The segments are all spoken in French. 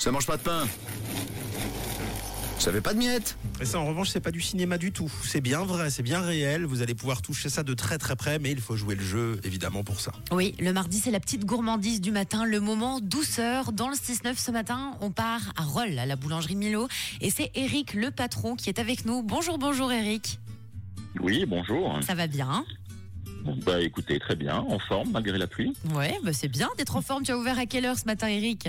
Ça mange pas de pain. Ça fait pas de miettes. Et ça, en revanche, c'est pas du cinéma du tout. C'est bien vrai, c'est bien réel. Vous allez pouvoir toucher ça de très très près, mais il faut jouer le jeu, évidemment, pour ça. Oui, le mardi, c'est la petite gourmandise du matin, le moment douceur. Dans le 6-9 ce matin, on part à Rolles, à la boulangerie Milo. Et c'est Eric, le patron, qui est avec nous. Bonjour, bonjour Eric. Oui, bonjour. Ça va bien? Bah écoutez, très bien, en forme malgré la pluie. Ouais, bah c'est bien d'être en forme. Tu as ouvert à quelle heure ce matin, Eric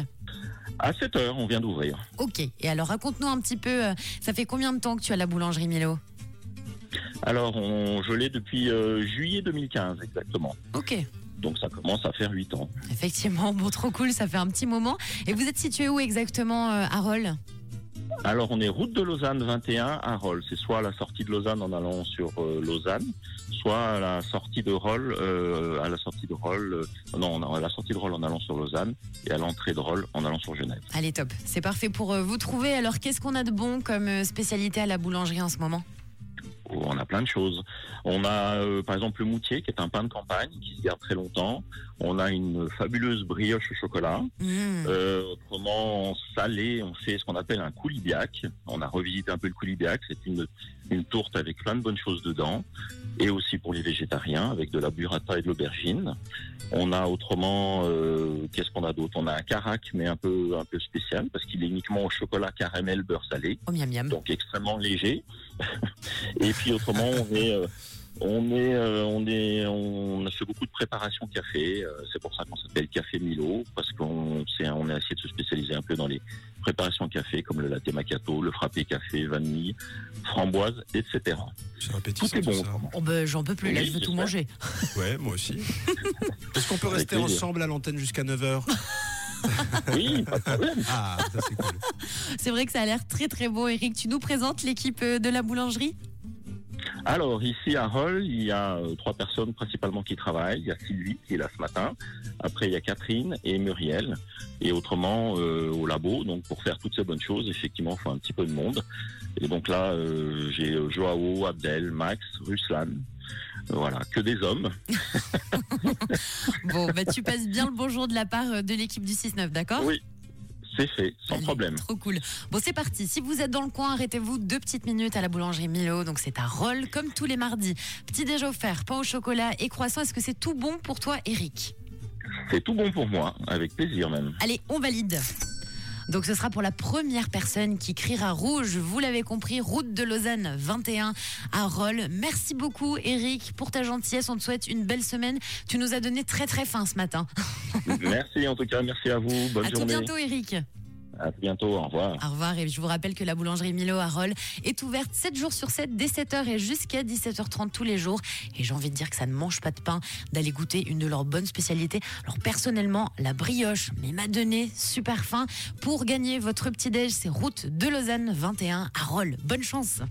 À 7 heures, on vient d'ouvrir. Ok. Et alors, raconte-nous un petit peu, euh, ça fait combien de temps que tu as la boulangerie Milo Alors, on, je l'ai depuis euh, juillet 2015 exactement. Ok. Donc ça commence à faire 8 ans. Effectivement, bon, trop cool, ça fait un petit moment. Et vous êtes situé où exactement euh, à Rolles Alors, on est route de Lausanne 21 à Rolles. C'est soit à la sortie de Lausanne en allant sur euh, Lausanne, soit à la sortie de Rolles, euh, à la sortie de Rolles, euh, non, à la sortie de Rolles en allant sur Lausanne et à l'entrée de Rolles en allant sur Genève. Allez, top. C'est parfait pour vous trouver. Alors, qu'est-ce qu'on a de bon comme spécialité à la boulangerie en ce moment? On a plein de choses. On a euh, par exemple le moutier qui est un pain de campagne qui se garde très longtemps. On a une fabuleuse brioche au chocolat. Mmh. Euh, autrement, en salé, on fait ce qu'on appelle un coulibiac. On a revisité un peu le coulibiac. C'est une, une tourte avec plein de bonnes choses dedans. Et aussi pour les végétariens, avec de la burrata et de l'aubergine. On a autrement, euh, qu'est-ce qu'on a d'autre? On a un carac, mais un peu, un peu spécial, parce qu'il est uniquement au chocolat caramel beurre salé Oh, miam miam. donc extrêmement léger. et puis autrement, on est, euh, on est, euh, on est, on a fait beaucoup de préparation café. euh, c'est pour ça qu'on s'appelle Café Milo, parce qu'on s'est- on a essayé de se spécialiser un peu dans les préparations café, comme le latte macchiato, le frappé café, vanille, framboise, etc. C'est Tout est bon. ça. Oh, bah, j'en peux plus, là, Oui, je veux tout manger. Ouais, moi aussi. Est-ce qu'on peut Avec rester plaisir. ensemble à l'antenne jusqu'à 9h Oui, pas de problème. Ah, ça c'est cool. C'est vrai que ça a l'air très très beau, Eric. Tu nous présentes l'équipe euh, de la boulangerie? Alors ici à Hull, il y a euh, trois personnes principalement qui travaillent. Il y a Sylvie qui est là ce matin. Après il y a Catherine et Muriel. Et autrement euh, au labo, donc pour faire toutes ces bonnes choses, effectivement, il faut un petit peu de monde. Et donc là, euh, j'ai Joao, Abdel, Max, Ruslan. Voilà, que des hommes. Bon, bah, tu passes bien le bonjour de la part de l'équipe du 6-9, d'accord? Oui, c'est fait, sans Allez, problème. Trop cool. Bon, c'est parti. Si vous êtes dans le coin, arrêtez-vous deux petites minutes à la boulangerie Milo. Donc, c'est à Rolles, comme tous les mardis. Petit déj offert, pain au chocolat et croissant. Est-ce que c'est tout bon pour toi, Eric? C'est tout bon pour moi, avec plaisir même. Allez, on valide. Donc ce sera pour la première personne qui criera rouge. Vous l'avez compris, route de Lausanne 21 à Rolles. Merci beaucoup Eric pour ta gentillesse. On te souhaite une belle semaine. Tu nous as donné très très faim ce matin. merci en tout cas, merci à vous. Bonne à tout journée. bientôt Eric. À bientôt, au revoir. Au revoir et je vous rappelle que la boulangerie Milo à Rolles est ouverte 7 jours sur 7 dès 7h et jusqu'à 17h30 tous les jours. Et j'ai envie de dire que ça ne mange pas de pain d'aller goûter une de leurs bonnes spécialités. Alors personnellement, la brioche, mais m'a donné super faim. Pour gagner votre petit déj, c'est route de Lausanne 21 à Rolles. Bonne chance.